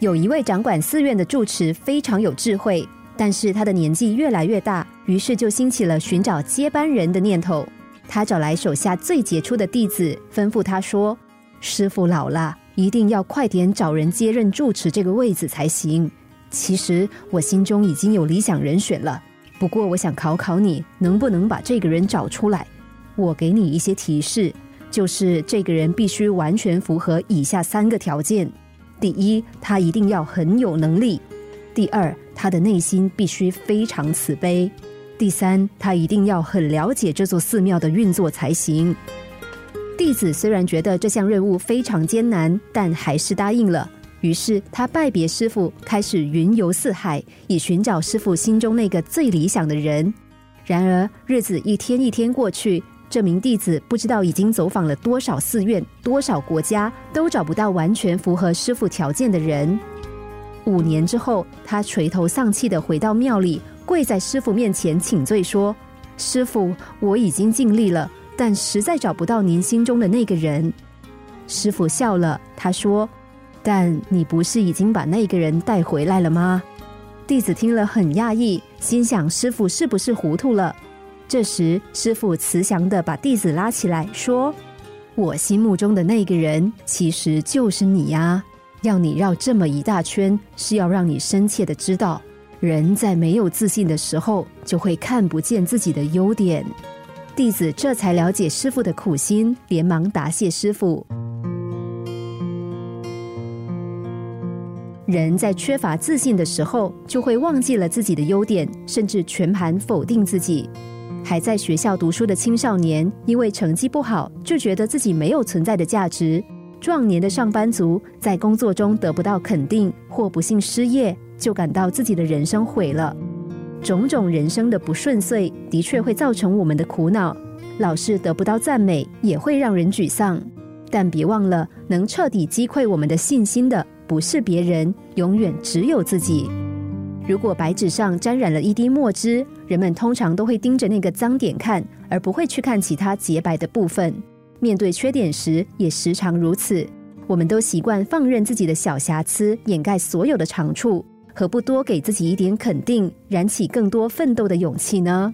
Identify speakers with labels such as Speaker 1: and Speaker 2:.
Speaker 1: 有一位掌管寺院的住持非常有智慧，但是他的年纪越来越大，于是就兴起了寻找接班人的念头。他找来手下最杰出的弟子，吩咐他说：“师傅老了，一定要快点找人接任住持这个位子才行。其实我心中已经有理想人选了，不过我想考考你，能不能把这个人找出来？我给你一些提示，就是这个人必须完全符合以下三个条件。”第一，他一定要很有能力；第二，他的内心必须非常慈悲；第三，他一定要很了解这座寺庙的运作才行。弟子虽然觉得这项任务非常艰难，但还是答应了。于是他拜别师傅，开始云游四海，以寻找师傅心中那个最理想的人。然而日子一天一天过去。这名弟子不知道已经走访了多少寺院、多少国家，都找不到完全符合师傅条件的人。五年之后，他垂头丧气的回到庙里，跪在师傅面前请罪说：“师傅，我已经尽力了，但实在找不到您心中的那个人。”师傅笑了，他说：“但你不是已经把那个人带回来了吗？”弟子听了很讶异，心想：师傅是不是糊涂了？这时，师傅慈祥的把弟子拉起来，说：“我心目中的那个人，其实就是你呀！要你绕这么一大圈，是要让你深切的知道，人在没有自信的时候，就会看不见自己的优点。”弟子这才了解师傅的苦心，连忙答谢师傅。人在缺乏自信的时候，就会忘记了自己的优点，甚至全盘否定自己。还在学校读书的青少年，因为成绩不好，就觉得自己没有存在的价值；壮年的上班族在工作中得不到肯定，或不幸失业，就感到自己的人生毁了。种种人生的不顺遂，的确会造成我们的苦恼。老是得不到赞美，也会让人沮丧。但别忘了，能彻底击溃我们的信心的，不是别人，永远只有自己。如果白纸上沾染了一滴墨汁，人们通常都会盯着那个脏点看，而不会去看其他洁白的部分。面对缺点时，也时常如此。我们都习惯放任自己的小瑕疵掩盖所有的长处，何不多给自己一点肯定，燃起更多奋斗的勇气呢？